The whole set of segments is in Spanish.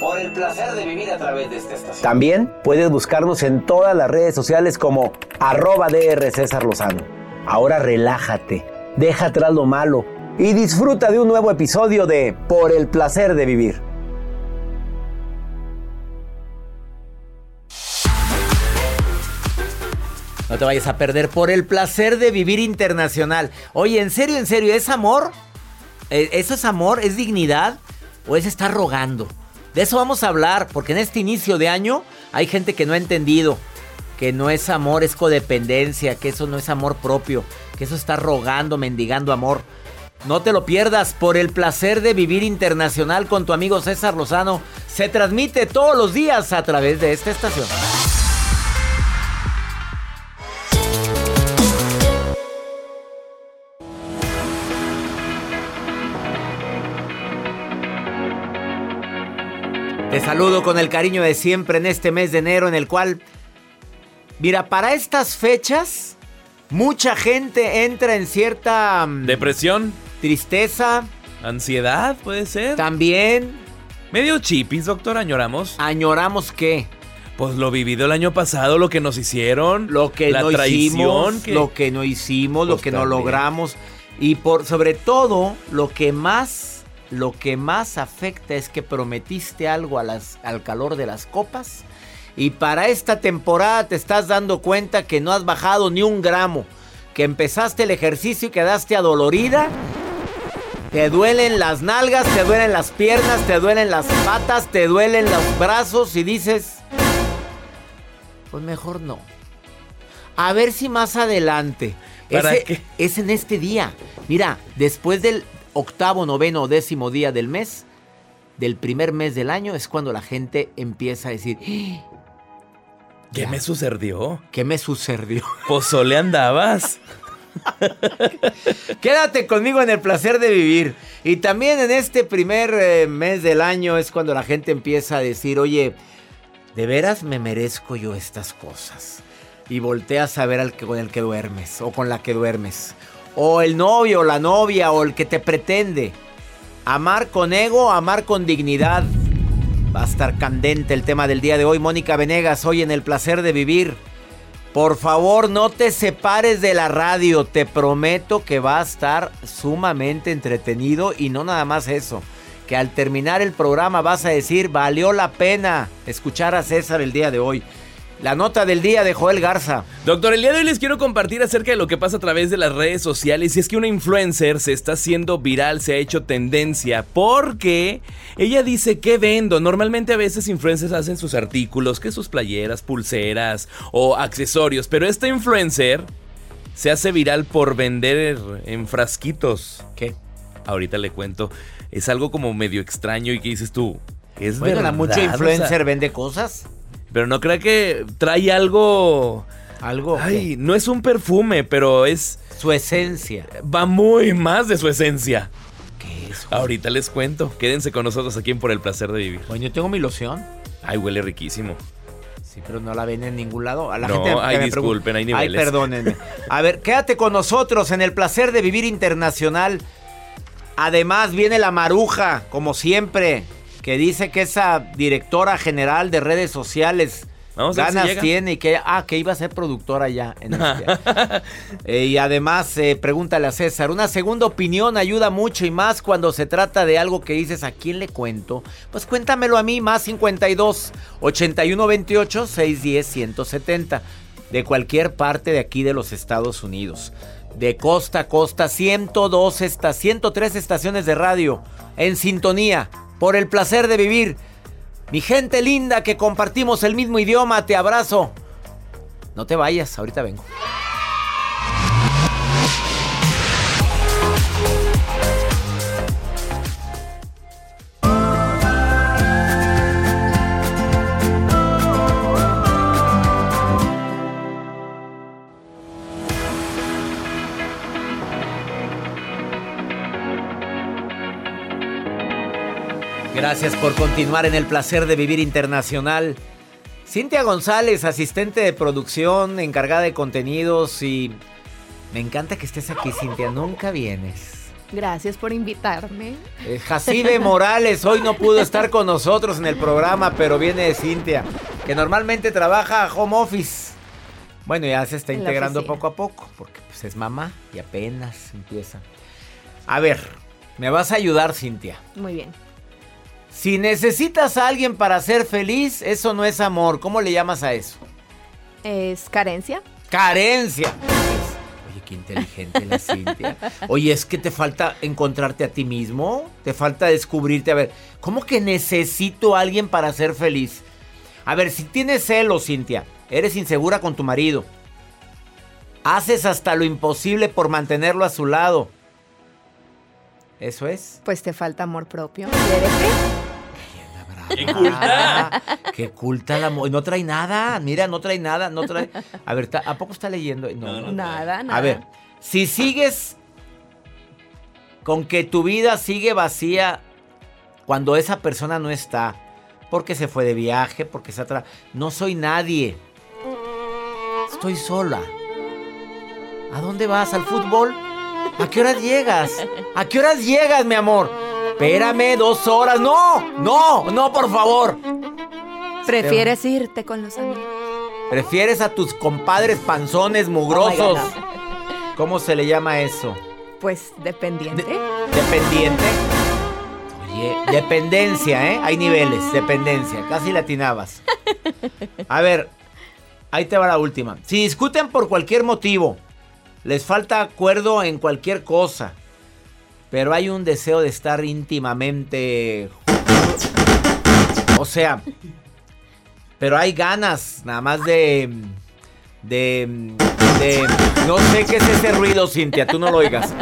Por el placer de vivir a través de esta estación. También puedes buscarnos en todas las redes sociales como arroba DR César Lozano. Ahora relájate, deja atrás lo malo y disfruta de un nuevo episodio de Por el placer de vivir. No te vayas a perder por el placer de vivir internacional. Oye, en serio, en serio, ¿es amor? ¿E- ¿Eso es amor? ¿Es dignidad? ¿O es estar rogando? De eso vamos a hablar, porque en este inicio de año hay gente que no ha entendido que no es amor, es codependencia, que eso no es amor propio, que eso está rogando, mendigando amor. No te lo pierdas por el placer de vivir internacional con tu amigo César Lozano. Se transmite todos los días a través de esta estación. Saludo con el cariño de siempre en este mes de enero en el cual, mira, para estas fechas, mucha gente entra en cierta mm, Depresión, tristeza, ansiedad, puede ser. también. Medio chipis, doctor, añoramos. añoramos que Pues lo vivido el año pasado, lo que nos hicieron, lo que la no traición, hicimos, que- lo que no hicimos, lo Pues que no logramos. Y por sobre todo lo que más lo que más afecta es que prometiste algo a las, al calor de las copas y para esta temporada te estás dando cuenta que no has bajado ni un gramo, que empezaste el ejercicio y quedaste adolorida. Te duelen las nalgas, te duelen las piernas, te duelen las patas, te duelen los brazos y dices, pues mejor no. A ver si más adelante. ¿Para Ese- qué? Es en este día. Mira, después del octavo, noveno o décimo día del mes, del primer mes del año, es cuando la gente empieza a decir, "¡Ah! ¿Qué Ya. me sucedió? ¿qué me sucedió? Pozole andabas. Quédate conmigo en el placer de vivir. Y también en este primer eh, mes del año es cuando la gente empieza a decir, oye, ¿de veras me merezco yo estas cosas? Y volteas a ver al que, con el que duermes o con la que duermes. O el novio o la novia o el que te pretende. Amar con ego, amar con dignidad. Va a estar candente el tema del día de hoy. Mónica Venegas, hoy en el placer de vivir. Por favor, no te separes de la radio. Te prometo que va a estar sumamente entretenido y no nada más eso. Que al terminar el programa vas a decir, valió la pena escuchar a César el día de hoy. La nota del día de Joel Garza. Doctor, el día de hoy les quiero compartir acerca de lo que pasa a través de las redes sociales. Y es que una influencer se está haciendo viral, se ha hecho tendencia, porque ella dice que vendo. Normalmente a veces influencers hacen sus artículos, que sus playeras, pulseras o accesorios. Pero esta influencer se hace viral por vender en frasquitos. ¿Qué? Ahorita le cuento. Es algo como medio extraño y que dices tú. Es Bueno, verdad, mucho O sea, influencer vende cosas. Pero no crea que trae algo. Algo. Ay, no es un perfume, pero es. Su esencia. Va muy más de su esencia. ¿Qué es? Ahorita les cuento. Quédense con nosotros aquí en Por el placer de vivir. Bueno, yo tengo mi loción. Ay, huele riquísimo. Sí, pero no la ven en ningún lado. A la No, gente ay, me disculpen, hay niveles. Ay, perdónenme. A ver, quédate con nosotros en el placer de vivir internacional. Además, viene la maruja, como siempre, que dice que esa directora general de redes sociales Vamos si ganas tiene y que, ah, que iba a ser productora ya. En este- Eh, y además, eh, pregúntale a César, una segunda opinión ayuda mucho y más cuando se trata de algo que dices, ¿a quién le cuento? Pues cuéntamelo a mí, más 52 81 28 610 170, de cualquier parte de aquí de los Estados Unidos. De costa a costa, 102 esta, 103 estaciones de radio en sintonía, por el placer de vivir. Mi gente linda que compartimos el mismo idioma, te abrazo. No te vayas, ahorita vengo. Gracias por continuar en el placer de vivir internacional. Cintia González, asistente de producción, encargada de contenidos y me encanta que estés aquí, Cintia. Nunca vienes. Gracias por invitarme. Eh, Jacibe Morales hoy no pudo estar con nosotros en el programa, pero viene de Cintia, que normalmente trabaja home office. Bueno, ya se está En integrando poco a poco, porque pues, es mamá y apenas empieza. A ver, me vas a ayudar, Cintia. Muy bien. Si necesitas a alguien para ser feliz, eso no es amor. ¿Cómo le llamas a eso? ¿Es carencia? Carencia. Oye, qué inteligente la Cintia. Oye, es que te falta encontrarte a ti mismo. Te falta descubrirte. A ver, ¿cómo que necesito a alguien para ser feliz? A ver, si tienes celos, Cintia, eres insegura con tu marido. Haces hasta lo imposible por mantenerlo a su lado. ¿Eso es? Pues te falta amor propio. Quiérete. ¡Qué culta! Qué culta la mo- No trae nada. Mira, no trae nada. No trae. A ver, ¿ta- ¿a poco está leyendo? No, no. Nada, nada. A ver, si sigues con que tu vida sigue vacía cuando esa persona no está, porque se fue de viaje, porque se atra... No soy nadie. Estoy sola. ¿A dónde vas? ¿Al fútbol? ¿A qué horas llegas? ¿A qué horas llegas, mi amor? Espérame dos horas. No, no, no, por favor. Prefieres irte con los amigos. ¿Prefieres a tus compadres panzones mugrosos? Oh ¿Cómo se le llama eso? Pues dependiente. ¿Dependiente? Oye, dependencia, ¿eh? Hay niveles, dependencia. Casi latinabas. A ver, ahí te va la última. Si discuten por cualquier motivo, les falta acuerdo en cualquier cosa, pero hay un deseo de estar íntimamente... O sea, pero hay ganas nada más de... De... de no sé qué es ese ruido, Cintia, tú no lo oigas.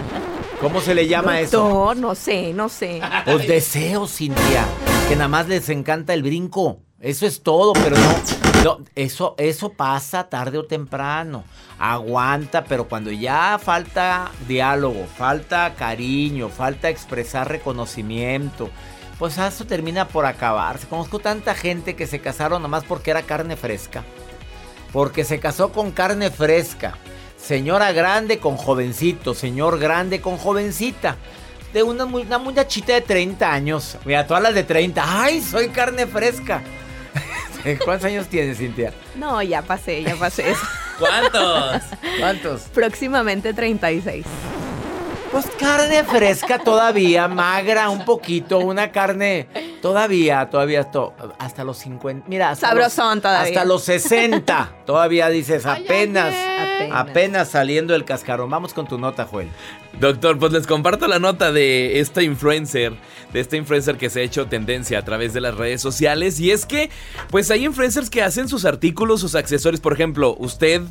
¿Cómo se le llama eso? No, no sé, no sé. Pues deseos, Cintia. Que nada más les encanta el brinco. Eso es todo, pero no. No, eso, eso pasa tarde o temprano. Aguanta, pero cuando ya falta diálogo, falta cariño, falta expresar reconocimiento, pues eso termina por acabarse. Conozco tanta gente que se casaron nada más porque era carne fresca. Porque se casó con carne fresca. Señora grande con jovencito, señor grande con jovencita. De una, una muchachita de 30 años. Mira, todas las de 30. ¡Ay, soy carne fresca! ¿Cuántos años tienes, Cintia? No, ya pasé, ya pasé eso. ¿Cuántos? ¿Cuántos? Próximamente 36. Pues carne fresca todavía, magra un poquito, una carne todavía, todavía to- hasta los 50. Mira, hasta Sabrosón los, todavía. Hasta los 60. todavía dices apenas, Apenas. apenas saliendo el cascarón. Vamos con tu nota, Joel. Doctor, pues les comparto la nota de esta influencer, de esta influencer que se ha hecho tendencia a través de las redes sociales. Y es que, pues hay influencers que hacen sus artículos, sus accesorios. Por ejemplo, usted,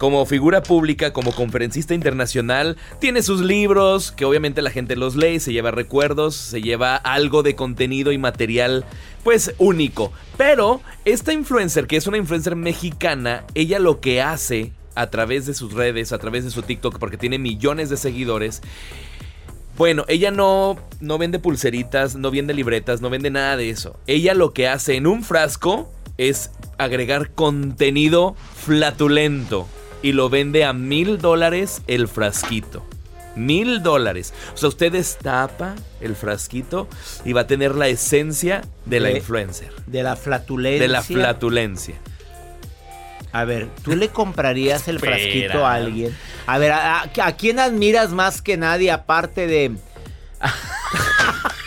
como figura pública, como conferencista internacional, tiene sus libros, que obviamente la gente los lee, se lleva recuerdos, se lleva algo de contenido y material, pues único. Pero esta influencer, que es una influencer mexicana, ella lo que hace a través de sus redes, a través de su TikTok, porque tiene millones de seguidores. Bueno, ella no, no vende pulseritas, no vende libretas, no vende nada de eso. Ella lo que hace en un frasco es agregar contenido flatulento y lo vende a mil dólares el frasquito. Mil dólares. O sea, usted destapa el frasquito y va a tener la esencia de la influencer. De la flatulencia. De la flatulencia. A ver, ¿tú le comprarías el Espera. frasquito a alguien? A ver, ¿a, a- a quién admiras más que nadie aparte de...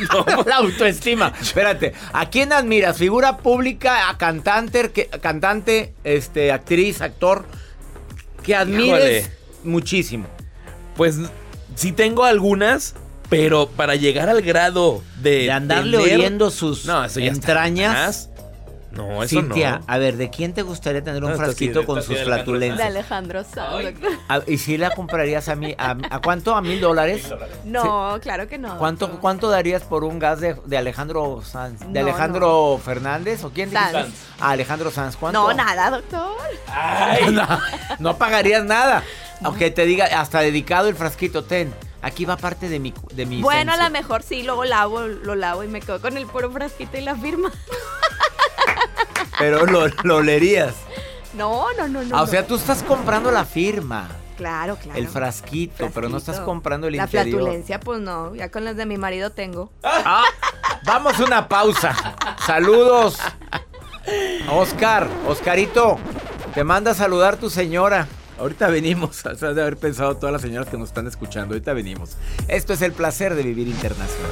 la autoestima. Espérate, ¿a quién admiras? ¿Figura pública, a cantante, que- cantante, este, actriz, actor? Que admires Híjole. muchísimo. Pues sí tengo algunas, pero para llegar al grado de... De andarle tener- oyendo sus No, eso ya está entrañas. No, eso Cintia, no. a ver, ¿de quién te gustaría tener un No, frasquito con sus de Alejandro De flatulencias? Alejandro Sanz. doctor. Ah, ¿Y si la comprarías a mí? ¿A, a cuánto? ¿A mil dólares? No, claro que no. ¿Cuánto. ¿Cuánto darías por un gas de, de Alejandro Sanz? ¿De No, Alejandro Fernández? ¿O quién Sanz. dijiste? Ah, Alejandro Sanz. ¿Cuánto? No, nada, doctor. no, no pagarías nada. Aunque te diga, hasta dedicado el frasquito, ten. Aquí va parte de mi de mi Bueno, a lo mejor sí, luego lavo, lo lavo y me quedo con el puro frasquito y la firma. Pero lo, lo leerías. No, no, no, no. Ah, o no. sea, tú estás comprando la firma. Claro, claro. El frasquito, pero no estás comprando el la interior. flatulencia, pues no. Ya con las de mi marido tengo. Ah, vamos a una pausa. Saludos. Oscar, Oscarito, te manda a saludar tu señora. Ahorita venimos, o sea, de haber pensado todas las señoras que nos están escuchando. Ahorita venimos. Esto es el placer de vivir internacional.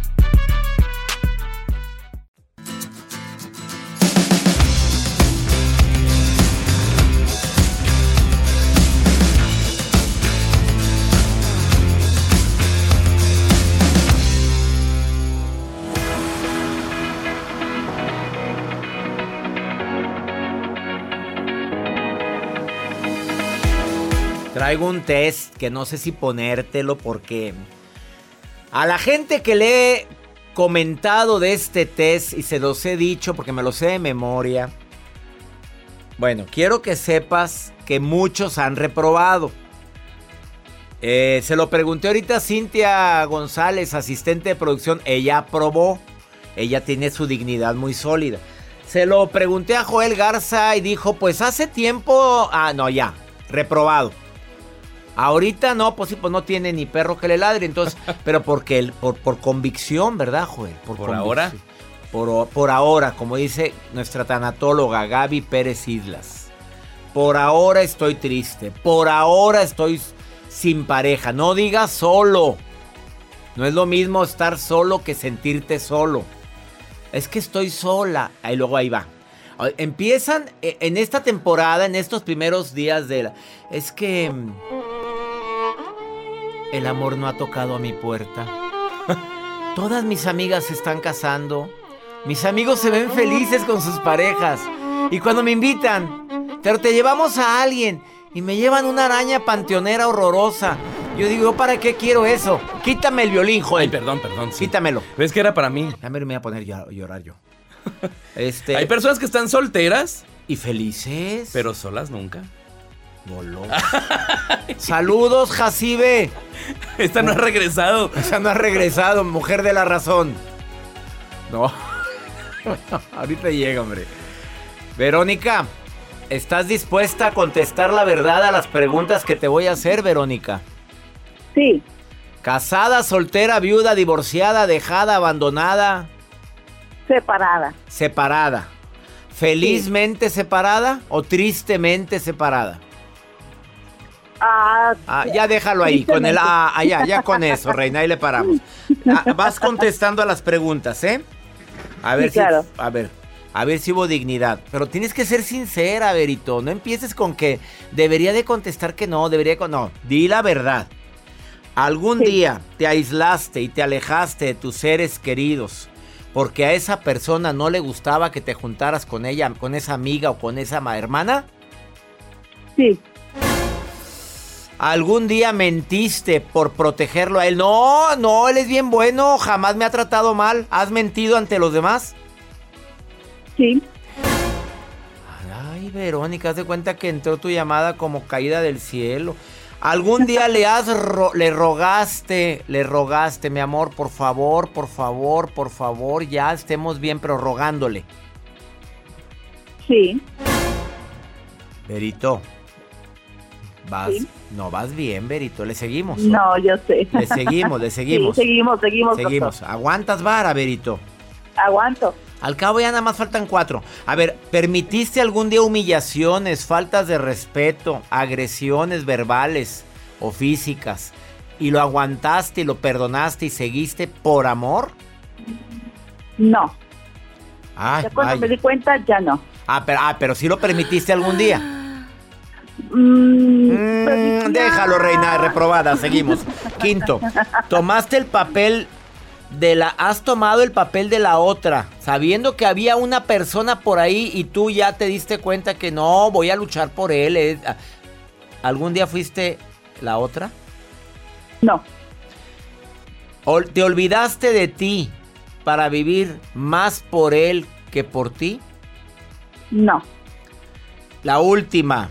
Traigo un test que no sé si ponértelo porque a la gente que le he comentado de este test y se los he dicho porque me lo sé de memoria. Bueno, quiero que sepas que muchos han reprobado. Eh, se lo pregunté ahorita a Cintia González, asistente de producción. Ella aprobó. Ella tiene su dignidad muy sólida. Se lo pregunté a Joel Garza y dijo, pues hace tiempo... Ah, no, ya. Reprobado. Ahorita no, pues sí, pues no tiene ni perro que le ladre, entonces, pero porque él, por, por convicción, ¿verdad, Joel? ¿Por convicción. ahora? Por, por ahora, como dice nuestra tanatóloga Gaby Pérez Islas. por ahora estoy triste, por ahora estoy sin pareja. No digas solo. No es lo mismo estar solo que sentirte solo. Es que estoy sola. Ahí luego ahí va. Empiezan e, en esta temporada, en estos primeros días de la... Es que... El amor no ha tocado a mi puerta. Todas mis amigas se están casando. Mis amigos se ven felices con sus parejas. Y cuando me invitan, pero te llevamos a alguien y me llevan una araña panteonera horrorosa. Yo digo, ¿yo ¿para qué quiero eso? Quítame el violín, Ay, joder. perdón, perdón. sí. Quítamelo. ¿Ves que era para mí? Ya me me voy a poner a llorar yo. Este. Hay personas que están solteras, y felices. pero solas nunca. Voló. Saludos, Jacibe. Esta no ha regresado. Esa no ha regresado, mujer de la razón. No. Ahorita llega, hombre. Verónica, ¿estás dispuesta a contestar la verdad a las preguntas que te voy a hacer, Verónica? Sí, Casada, soltera, viuda, divorciada, dejada, abandonada, separada. separada. ¿Felizmente separada o tristemente separada? Ah, Ah, ya déjalo ahí, con el ah, ya, con eso, reina, ahí le paramos. Ah, vas contestando a las preguntas, ¿eh? A ver Sí, claro. si, a ver, a ver si hubo dignidad. Pero tienes que ser sincera, Verito. No empieces con que debería de contestar que no, debería con no. Di la verdad. Algún Sí. día te aislaste y te alejaste de tus seres queridos porque a esa persona no le gustaba que te juntaras con ella, con esa amiga o con esa ma- hermana. sí, ¿Algún día mentiste por protegerlo a él? No, no, él es bien bueno, jamás me ha tratado mal. ¿Has mentido ante los demás? sí. Ay, Verónica, haz de cuenta que entró tu llamada como caída del cielo. ¿Algún día le has ro- le rogaste, le rogaste, mi amor, por favor, por favor, por favor, ya estemos bien, pero rogándole? Sí, Verito, vas, Sí. no vas bien, Verito, le seguimos. no, yo sé. Le seguimos, le seguimos. Sí, seguimos, seguimos. Seguimos. doctor. Aguantas vara, Verito. Aguanto. Al cabo ya nada más faltan cuatro. A ver, ¿permitiste algún día humillaciones, faltas de respeto, agresiones verbales o físicas? ¿Y lo aguantaste y lo perdonaste y seguiste por amor? No. Ay, Ya cuando me di cuenta, ya no. Ah, pero, ah, pero sí lo permitiste algún día. Mm, Mm, permitía- déjalo, reina reprobada. Seguimos. Quinto, tomaste el papel de la. Has tomado el papel de la otra, sabiendo que había una persona por ahí y tú ya te diste cuenta que no, voy a luchar por él. eh. ¿Algún día fuiste la otra? No, ¿O ¿Te olvidaste de ti para vivir más por él que por ti? no, La última.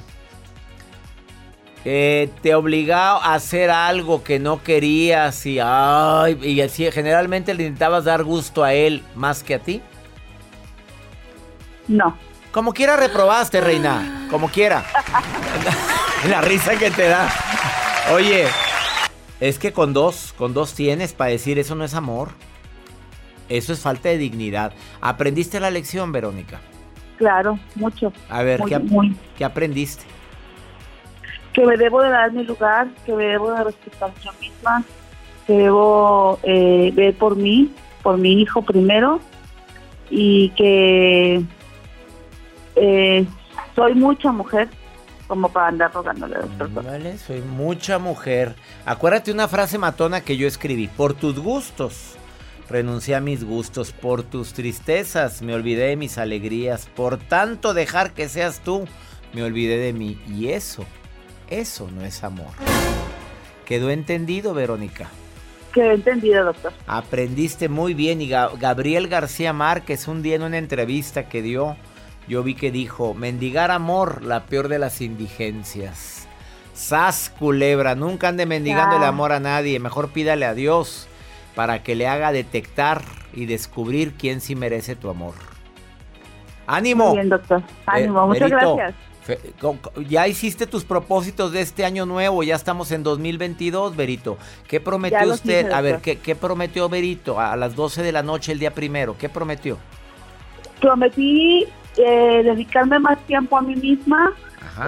Eh, te obligaba a hacer algo que no querías y, ay, y así generalmente le intentabas dar gusto a él más que a ti. no. Como quiera reprobaste, reina. Como quiera. La risa que te da. Oye, es que con dos, con dos tienes para decir eso no es amor. Eso es falta de dignidad. ¿Aprendiste la lección, Verónica? Claro, mucho. A ver, Muy, ¿qué, ap- muy. qué aprendiste? Que me debo de dar mi lugar, que me debo de respetar yo misma, que debo eh, ver por mí, por mi hijo primero, y que eh, soy mucha mujer como para andar rogándole a las personas. Vale, soy mucha mujer. Acuérdate una frase matona que yo escribí. Por tus gustos, renuncié a mis gustos. Por tus tristezas, me olvidé de mis alegrías. Por tanto dejar que seas tú, me olvidé de mí. Y eso, eso no es amor. ¿Quedó entendido, Verónica? Que he entendido, doctor. Aprendiste muy bien y Ga- Gabriel García Márquez un día en una entrevista que dio, yo vi que dijo, mendigar amor, la peor de las indigencias. Sas culebra, nunca ande mendigando el amor a nadie, mejor pídale a Dios para que le haga detectar y descubrir quién sí merece tu amor. ¡Ánimo! Muy bien, doctor. Ánimo, Eh, muchas Berito, gracias. Ya hiciste tus propósitos de este año nuevo, ya estamos en 2022, Berito. ¿Qué prometió usted? hice, A ver. ¿qué, qué prometió Berito a las 12 de la noche el día primero? ¿Qué prometió? Prometí eh, dedicarme más tiempo a mí misma,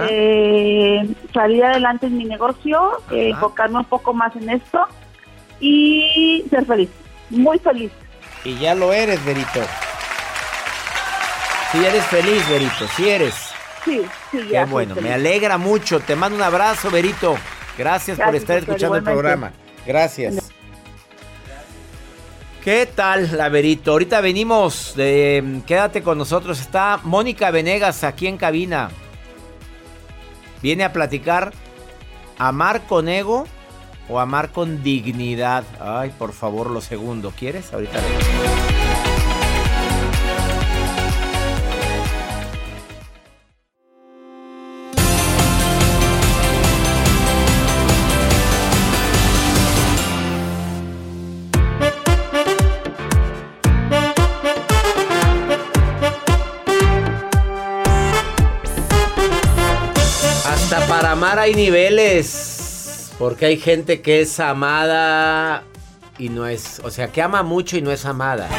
eh, salir adelante en mi negocio, eh, enfocarme un poco más en esto y ser feliz, muy feliz. Y ya lo eres, Verito. Sí eres feliz, Verito, sí eres. Sí, sí, Qué ya. bueno, me alegra mucho. Te mando un abrazo, Verito. Gracias, por estar doctor, escuchando el programa. Gracias. ¿Qué tal, la Verito? Ahorita venimos de... Quédate con nosotros. Está Mónica Venegas aquí en cabina. Viene a platicar amar con ego o amar con dignidad. Ay, por favor, lo segundo. ¿Quieres? Ahorita vengo. Hay niveles. Porque hay gente que es amada y no es. O sea, que ama mucho y no es amada.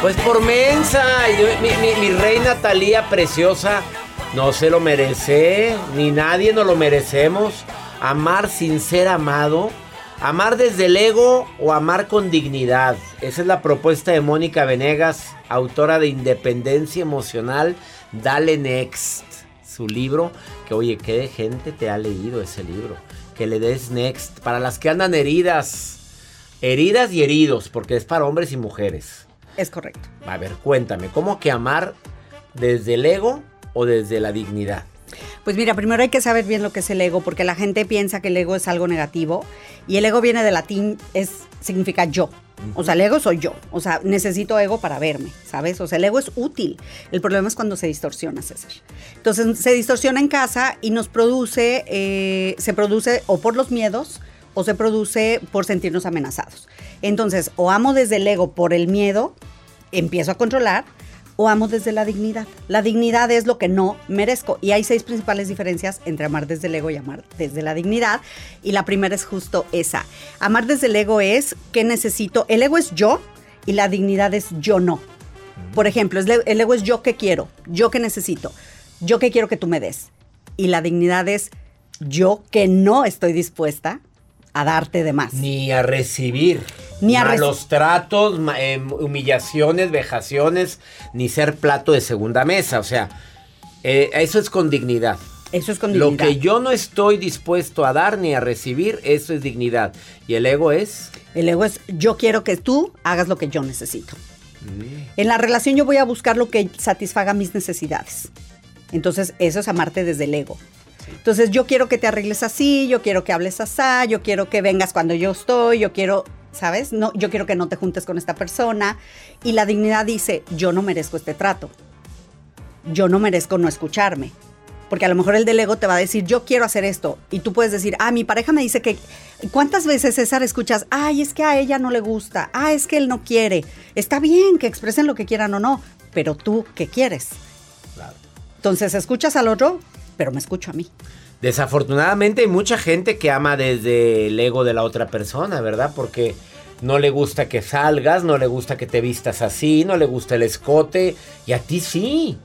Pues por mensa. Mi, mi- mi reina Talía preciosa no se lo merece. Ni nadie nos lo merecemos. Amar sin ser amado. Amar desde el ego o amar con dignidad. Esa es la propuesta de Mónica Venegas, autora de Independencia Emocional. Dale Next. Su libro. Que oye, qué gente te ha leído ese libro. Que le des Next. Para las que andan heridas. Heridas y heridos. Porque es para hombres y mujeres. Es correcto. A ver, cuéntame, ¿cómo que amar desde el ego o desde la dignidad? Pues mira, primero hay que saber bien lo que es el ego, porque la gente piensa que el ego es algo negativo y el ego viene del latín, es significa yo. O sea, el ego soy yo. O sea, necesito ego para verme, ¿sabes? O sea, el ego es útil. El problema es cuando se distorsiona, César. Entonces, se distorsiona en casa y nos produce, eh, se produce o por los miedos o se produce por sentirnos amenazados. Entonces, o amo desde el ego por el miedo, empiezo a controlar, o amo desde la dignidad. La dignidad es lo que no merezco. Y hay seis principales diferencias entre amar desde el ego y amar desde la dignidad. Y la primera es justo esa. Amar desde el ego es que necesito. El ego es yo y la dignidad es yo no. Por ejemplo, el ego es yo que quiero, yo que necesito, yo que quiero que tú me des. Y la dignidad es yo que no estoy dispuesta a darte de más. Ni a recibir. Ni a reci- malos tratos, ma- em, humillaciones, vejaciones, ni ser plato de segunda mesa. O sea, eh, eso es con dignidad. Eso es con Lo dignidad. que yo no estoy dispuesto a dar ni a recibir, eso es dignidad. Y el ego es... El ego es yo quiero que tú hagas lo que yo necesito. Mm. En la relación yo voy a buscar lo que satisfaga mis necesidades. Entonces eso es amarte desde el ego. Entonces yo quiero que te arregles así, yo quiero que hables así, yo quiero que vengas cuando yo estoy, yo quiero, ¿sabes? No, yo quiero que no te juntes con esta persona. Y la dignidad dice, yo no merezco este trato. Yo no merezco no escucharme. Porque a lo mejor el del ego te va a decir, yo quiero hacer esto. Y tú puedes decir, ah, mi pareja me dice que... ¿Cuántas veces, César, escuchas, ay, es que a ella no le gusta, ah, es que él no quiere? Está bien que expresen lo que quieran o no, pero tú, ¿qué quieres? Entonces, escuchas al otro, pero me escucho a mí. Desafortunadamente hay mucha gente que ama desde el ego de la otra persona, ¿verdad? Porque no le gusta que salgas, no le gusta que te vistas así, no le gusta el escote, y a ti sí.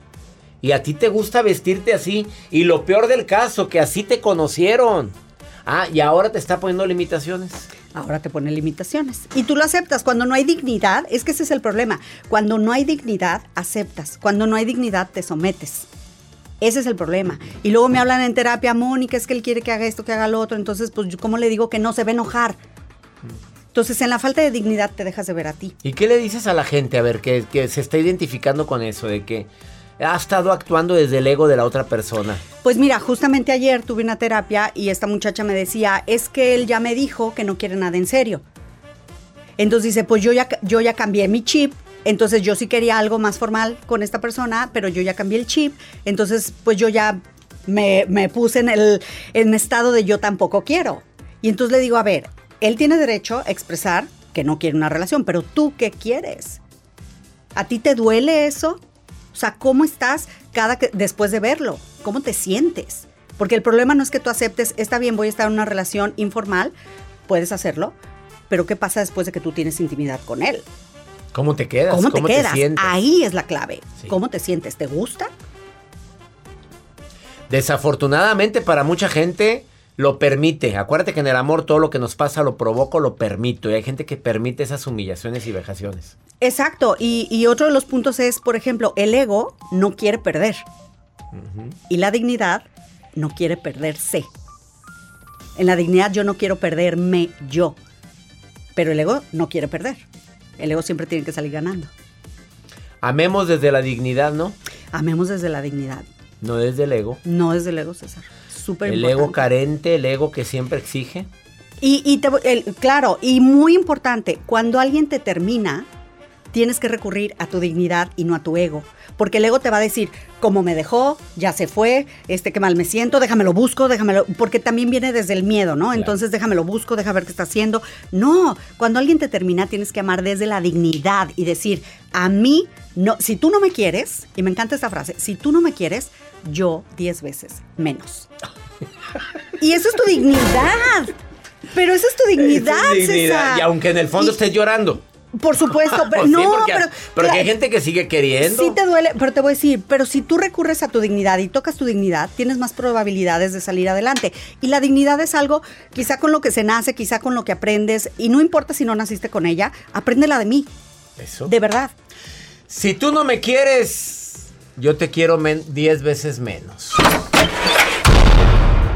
Y a ti te gusta vestirte así. Y lo peor del caso, que así te conocieron. Ah, y ahora te está poniendo limitaciones. Ahora te pone limitaciones. Y tú lo aceptas. Cuando no hay dignidad, es que ese es el problema. Cuando no hay dignidad, aceptas. Cuando no hay dignidad, te sometes. Ese es el problema. Y luego me hablan en terapia, Mónica, es que él quiere que haga esto, que haga lo otro. Entonces, pues, ¿cómo le digo que no se va a enojar? Entonces, en la falta de dignidad te dejas de ver a ti. ¿Y qué le dices a la gente? A ver, que, que se está identificando con eso, de que ha estado actuando desde el ego de la otra persona. Pues mira, justamente ayer tuve una terapia y esta muchacha me decía, es que él ya me dijo que no quiere nada en serio. Entonces dice, pues yo ya, yo ya cambié mi chip, entonces yo sí quería algo más formal con esta persona, pero yo ya cambié el chip, entonces pues yo ya me, puse en el en estado de yo tampoco quiero. Y entonces le digo, a ver, él tiene derecho a expresar que no quiere una relación, pero tú qué quieres? ¿A ti te duele eso? O sea, ¿cómo estás cada que, después de verlo? ¿Cómo te sientes? Porque el problema no es que tú aceptes, está bien, voy a estar en una relación informal, puedes hacerlo, pero ¿qué pasa después de que tú tienes intimidad con él? ¿Cómo te quedas? ¿Cómo, te quedas? sientes? Ahí es la clave. Sí. ¿Cómo te sientes? ¿Te gusta? Desafortunadamente para mucha gente lo permite. Acuérdate que en el amor todo lo que nos pasa lo provoco, lo permito. Y hay gente que permite esas humillaciones y vejaciones. Exacto. Y, y otro de los puntos es, por ejemplo, el ego no quiere perder. Y la dignidad no quiere perderse. En la dignidad yo no quiero perderme yo. Pero el ego no quiere perder. El ego siempre tiene que salir ganando. Amemos desde la dignidad, ¿no? Amemos desde la dignidad, No desde el ego. no desde el ego, César. Súper El ego carente, el ego que siempre exige. Y, y te el- claro, y muy importante, cuando alguien te termina, tienes que recurrir a tu dignidad y no a tu ego. Porque el ego te va a decir, como me dejó, ya se fue, este qué mal me siento, déjamelo busco, déjamelo, porque también viene desde el miedo, ¿no? Entonces déjamelo busco, deja ver qué está haciendo. No, cuando alguien te termina, tienes que amar desde la dignidad y decir, a mí, no, si tú no me quieres, y me encanta esta frase, si tú no me quieres, yo diez veces menos. Y eso es tu dignidad. Pero esa es tu dignidad, Esa es dignidad. César. Y aunque en el fondo Y- estés llorando. Por supuesto, pero Pues sí, no, porque, pero, porque hay gente que sigue queriendo. Sí te duele, pero te voy a decir, pero si tú recurres a tu dignidad y tocas tu dignidad, tienes más probabilidades de salir adelante. Y la dignidad es algo, quizá con lo que se nace, quizá con lo que aprendes, y no importa si no naciste con ella, apréndela de mí, Eso. de verdad. Si tú no me quieres, yo te quiero 10 veces menos.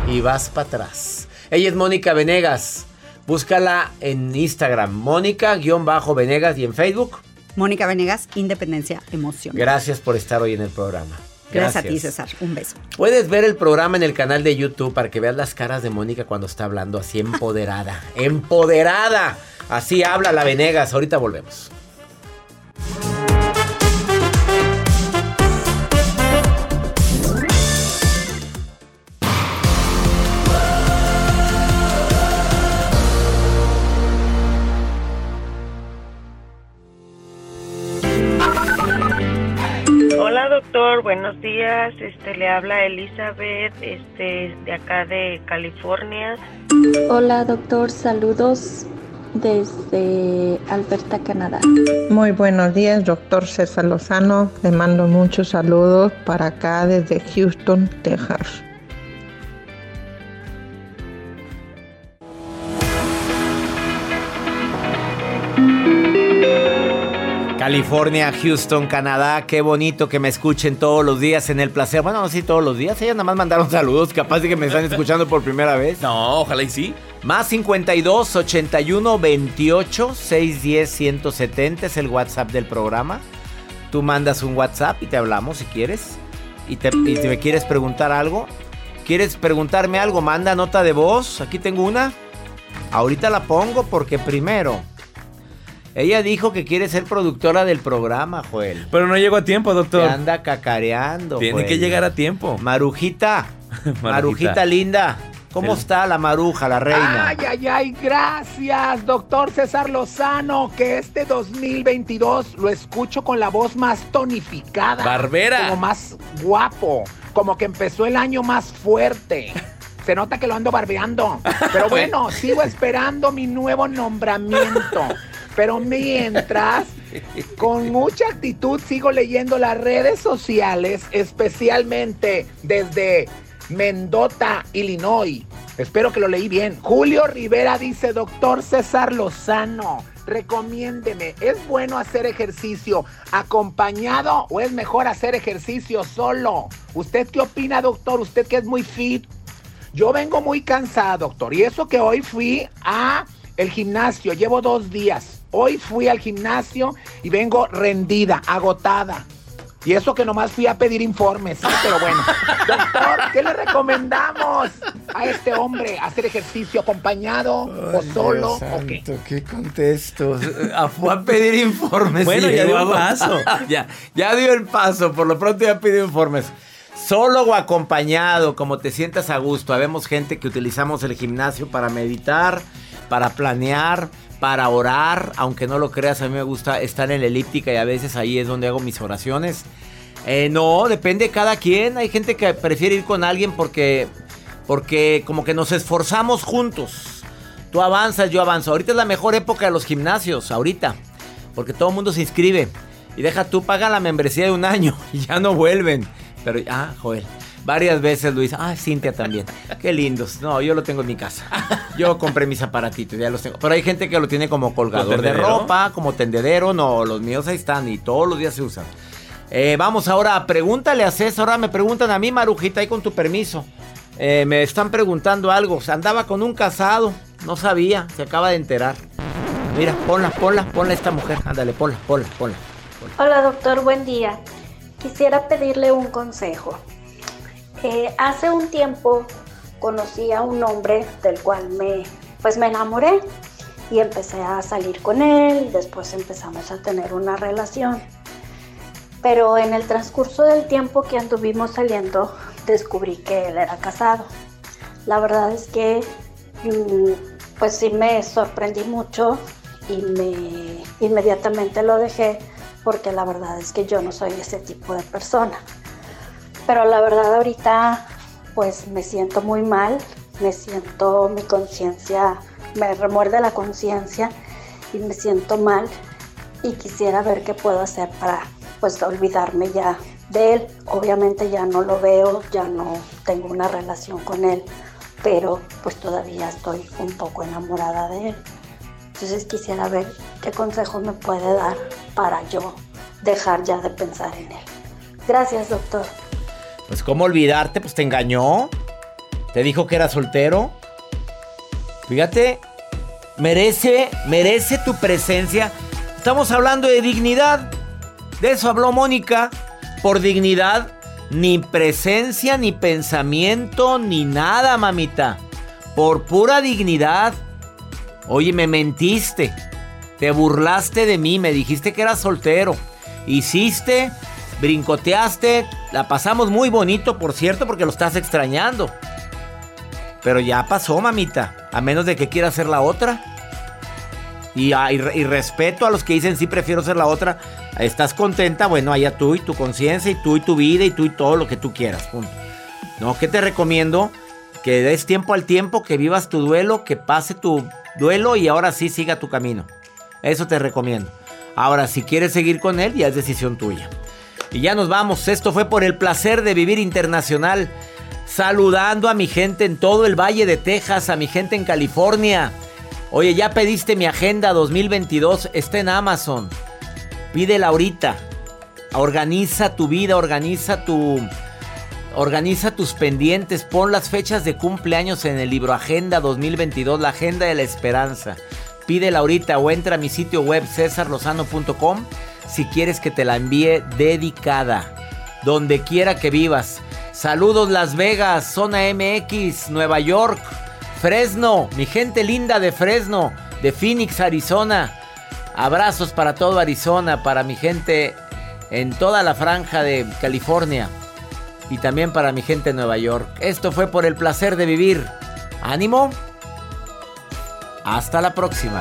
Y vas para atrás. Ella es Mónica Venegas. Búscala en Instagram, Mónica-Venegas y en Facebook. Mónica Venegas, Independencia Emocional. Gracias por estar hoy en el programa. Gracias a ti, César. Un beso. Puedes ver el programa en el canal de YouTube para que veas las caras de Mónica cuando está hablando así empoderada. ¡Empoderada! Así habla la Venegas. Ahorita volvemos. Doctor, buenos días. Este le habla Elizabeth, este de acá de California. Hola doctor, saludos desde Alberta, Canadá. Muy buenos días, doctor César Lozano. Le mando muchos saludos para acá desde Houston, Texas. California, Houston, Canadá, qué bonito que me escuchen todos los días en el placer. Bueno, no sí todos los días, ellos nada más mandaron saludos, capaz de que me están escuchando por primera vez. No, ojalá y sí. Más 52 81 28 610 170 es el WhatsApp del programa. Tú mandas un WhatsApp y te hablamos si quieres. Y, te, y si me quieres preguntar algo. ¿Quieres preguntarme algo? Manda nota de voz. Aquí tengo una. Ahorita la pongo porque primero. Ella dijo que quiere ser productora del programa, Joel. Pero no llegó a tiempo, Te doctor. anda cacareando. Tiene Joel. que llegar a tiempo. Marujita. Marujita linda. ¿Cómo El- está la maruja, la reina? Ay, ay, ay, gracias, doctor César Lozano, que este 2022 lo escucho con la voz más tonificada. Barbera. Como más guapo, como que empezó el año más fuerte. Se nota que lo ando barbeando. Pero bueno, sigo esperando mi nuevo nombramiento. Pero mientras, con mucha actitud sigo leyendo las redes sociales, especialmente desde Mendota, Illinois. Espero que lo leí bien. Julio Rivera dice, doctor César Lozano, recomiéndeme, ¿es bueno hacer ejercicio acompañado o es mejor hacer ejercicio solo? ¿Usted qué opina, doctor? Usted que es muy fit. Yo vengo muy cansada, doctor. Y eso que hoy fui a el gimnasio, llevo dos días. Hoy fui al gimnasio y vengo rendida, agotada. Y eso que nomás fui a pedir informes, ¿sí? pero bueno. Doctor, ¿qué le recomendamos a este hombre? ¿Hacer ejercicio acompañado o solo o qué? ¿Qué contesto? A, fue a pedir informes. Bueno, ya dio el paso. ya, ya dio el paso. Por lo pronto ya pidió informes. Solo o acompañado, como te sientas a gusto. Habemos gente que utilizamos el gimnasio para meditar, para planear, para orar. Aunque no lo creas, a mí me gusta estar en la elíptica y a veces ahí es donde hago mis oraciones. Eh, no, depende de cada quien. Hay gente que prefiere ir con alguien porque, porque como que nos esforzamos juntos. Tú avanzas, yo avanzo. Ahorita es la mejor época de los gimnasios, ahorita. porque todo el mundo se inscribe. Y deja tú, paga la membresía de un año y ya no vuelven. Pero, ah, Joel. Varias veces Luis, ah, Cintia también. Qué lindos. No, yo lo tengo en mi casa. Yo compré mis aparatitos, ya los tengo. Pero hay gente que lo tiene como colgador de ropa, como tendedero. No, los míos ahí están y todos los días se usan. Eh, vamos ahora, pregúntale a César. Ahora me preguntan a mí, Marujita, ahí con tu permiso. Eh, me están preguntando algo. Se andaba con un casado. No sabía, se acaba de enterar. Mira, ponla, ponla, ponla a esta mujer. Ándale, ponla, ponla, ponla. Hola doctor, buen día. Quisiera pedirle un consejo. Eh, hace un tiempo conocí a un hombre del cual me, pues me enamoré y empecé a salir con él después empezamos a tener una relación. Pero en el transcurso del tiempo que anduvimos saliendo descubrí que él era casado. La verdad es que mm, pues sí me sorprendí mucho y me inmediatamente lo dejé porque la verdad es que yo no soy ese tipo de persona. Pero la verdad ahorita pues me siento muy mal, me siento mi conciencia, me remuerde la conciencia y me siento mal y quisiera ver qué puedo hacer para pues olvidarme ya de él. Obviamente ya no lo veo, ya no tengo una relación con él, pero pues todavía estoy un poco enamorada de él. Entonces quisiera ver qué consejo me puede dar para yo dejar ya de pensar en él. Gracias, doctor. Pues, ¿cómo olvidarte? Pues te engañó. Te dijo que era soltero. Fíjate, merece, merece tu presencia. Estamos hablando de dignidad. De eso habló Mónica. Por dignidad, ni presencia, ni pensamiento, ni nada, mamita. Por pura dignidad. Oye, me mentiste. Te burlaste de mí, me dijiste que eras soltero. Hiciste, brincoteaste. La pasamos muy bonito, por cierto, porque lo estás extrañando. Pero ya pasó, mamita. A menos de que quiera ser la otra. Y, ah, respeto a los que dicen sí prefiero ser la otra. Estás contenta, bueno, allá tú y tu conciencia y tú y tu vida y tú y todo lo que tú quieras. punto. No, que te recomiendo que des tiempo al tiempo, que vivas tu duelo, que pase tu duelo y ahora sí siga tu camino. Eso te recomiendo. Ahora, si quieres seguir con él, ya es decisión tuya. Y ya nos vamos. Esto fue por el placer de vivir internacional. Saludando a mi gente en todo el Valle de Texas, a mi gente en California. Oye, ya pediste mi agenda 2022. Está en Amazon. Pídela ahorita. Organiza tu vida, organiza tu. Organiza tus pendientes, pon las fechas de cumpleaños en el libro Agenda 2022, la Agenda de la Esperanza. Pídela ahorita o entra a mi sitio web cesarlozano.com si quieres que te la envíe dedicada. Donde quiera que vivas. Saludos Las Vegas, Zona MX, Nueva York, Fresno, mi gente linda de Fresno, de Phoenix, Arizona. Abrazos para todo Arizona, para mi gente en toda la franja de California y también para mi gente en Nueva York. Esto fue por el placer de vivir. Ánimo. Hasta la próxima.